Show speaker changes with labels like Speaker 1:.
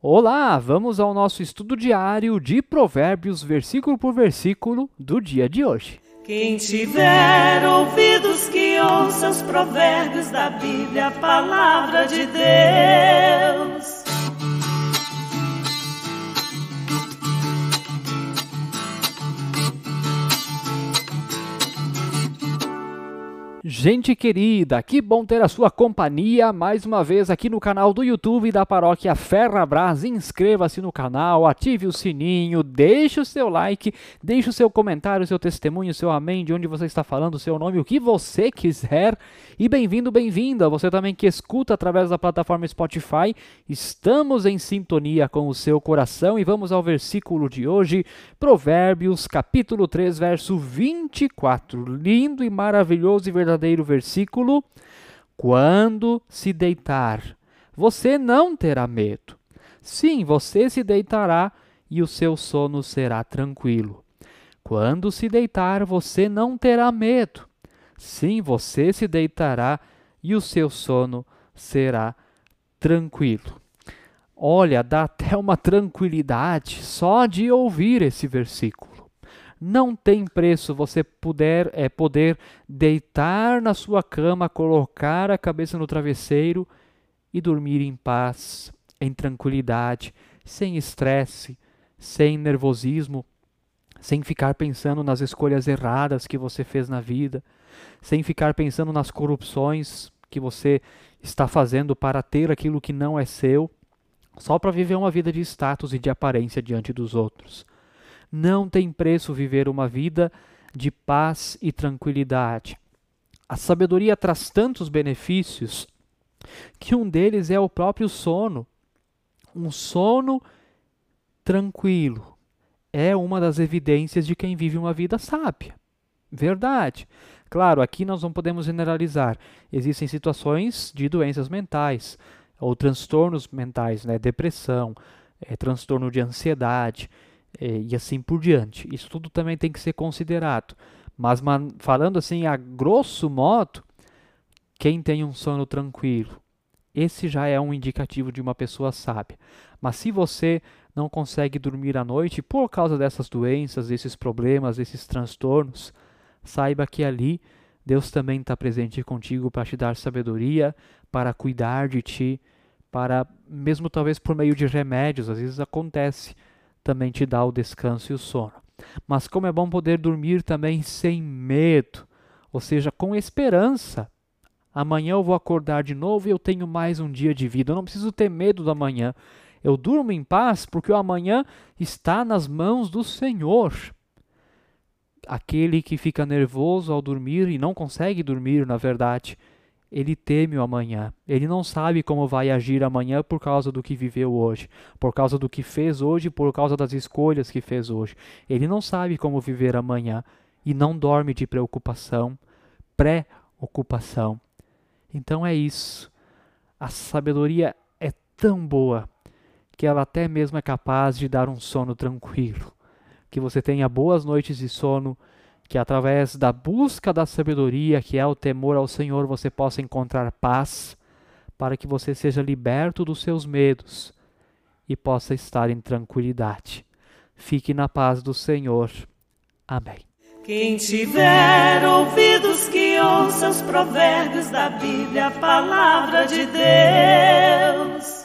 Speaker 1: Olá, vamos ao nosso estudo diário de Provérbios, versículo por versículo, do dia de hoje.
Speaker 2: Quem tiver ouvidos que ouça os provérbios da Bíblia, a palavra de Deus.
Speaker 1: Gente querida, que bom ter a sua companhia mais uma vez aqui no canal do YouTube da Paróquia Ferrabras. Inscreva-se no canal, ative o sininho, deixe o seu like, deixe o seu comentário, o seu testemunho, o seu amém, de onde você está falando, o seu nome, o que você quiser. E bem-vindo, bem-vinda, você também que escuta através da plataforma Spotify. Estamos em sintonia com o seu coração e vamos ao versículo de hoje, Provérbios, capítulo 3, verso 24. Lindo e maravilhoso e verdadeiro verdadeiro versículo: Quando se deitar, você não terá medo. Sim, você se deitará e o seu sono será tranquilo. Quando se deitar, você não terá medo. Sim, você se deitará e o seu sono será tranquilo. Olha, dá até uma tranquilidade só de ouvir esse versículo. Não tem preço você puder é poder deitar na sua cama, colocar a cabeça no travesseiro e dormir em paz, em tranquilidade, sem estresse, sem nervosismo, sem ficar pensando nas escolhas erradas que você fez na vida, sem ficar pensando nas corrupções que você está fazendo para ter aquilo que não é seu, só para viver uma vida de status e de aparência diante dos outros. Não tem preço viver uma vida de paz e tranquilidade. A sabedoria traz tantos benefícios que um deles é o próprio sono. Um sono tranquilo é uma das evidências de quem vive uma vida sábia. Verdade. Claro, aqui nós não podemos generalizar. Existem situações de doenças mentais ou transtornos mentais, né? depressão, é, transtorno de ansiedade e assim por diante. Isso tudo também tem que ser considerado. Mas falando assim a grosso modo, quem tem um sono tranquilo, esse já é um indicativo de uma pessoa sábia. Mas se você não consegue dormir à noite por causa dessas doenças, desses problemas, desses transtornos, saiba que ali Deus também está presente contigo para te dar sabedoria, para cuidar de ti, para, mesmo talvez por meio de remédios, às vezes acontece, também te dá o descanso e o sono. Mas como é bom poder dormir também sem medo, ou seja, com esperança. Amanhã eu vou acordar de novo e eu tenho mais um dia de vida. Eu não preciso ter medo do amanhã. Eu durmo em paz porque o amanhã está nas mãos do Senhor. Aquele que fica nervoso ao dormir e não consegue dormir, na verdade, ele teme o amanhã. Ele não sabe como vai agir amanhã por causa do que viveu hoje, por causa do que fez hoje, por causa das escolhas que fez hoje. Ele não sabe como viver amanhã e não dorme de preocupação, pré-ocupação. Então é isso. A sabedoria é tão boa que ela até mesmo é capaz de dar um sono tranquilo. Que você tenha boas noites de sono que através da busca da sabedoria, que é o temor ao Senhor, você possa encontrar paz, para que você seja liberto dos seus medos e possa estar em tranquilidade. Fique na paz do Senhor. Amém.
Speaker 2: Quem tiver ouvidos que ouça os provérbios da Bíblia, a palavra de Deus.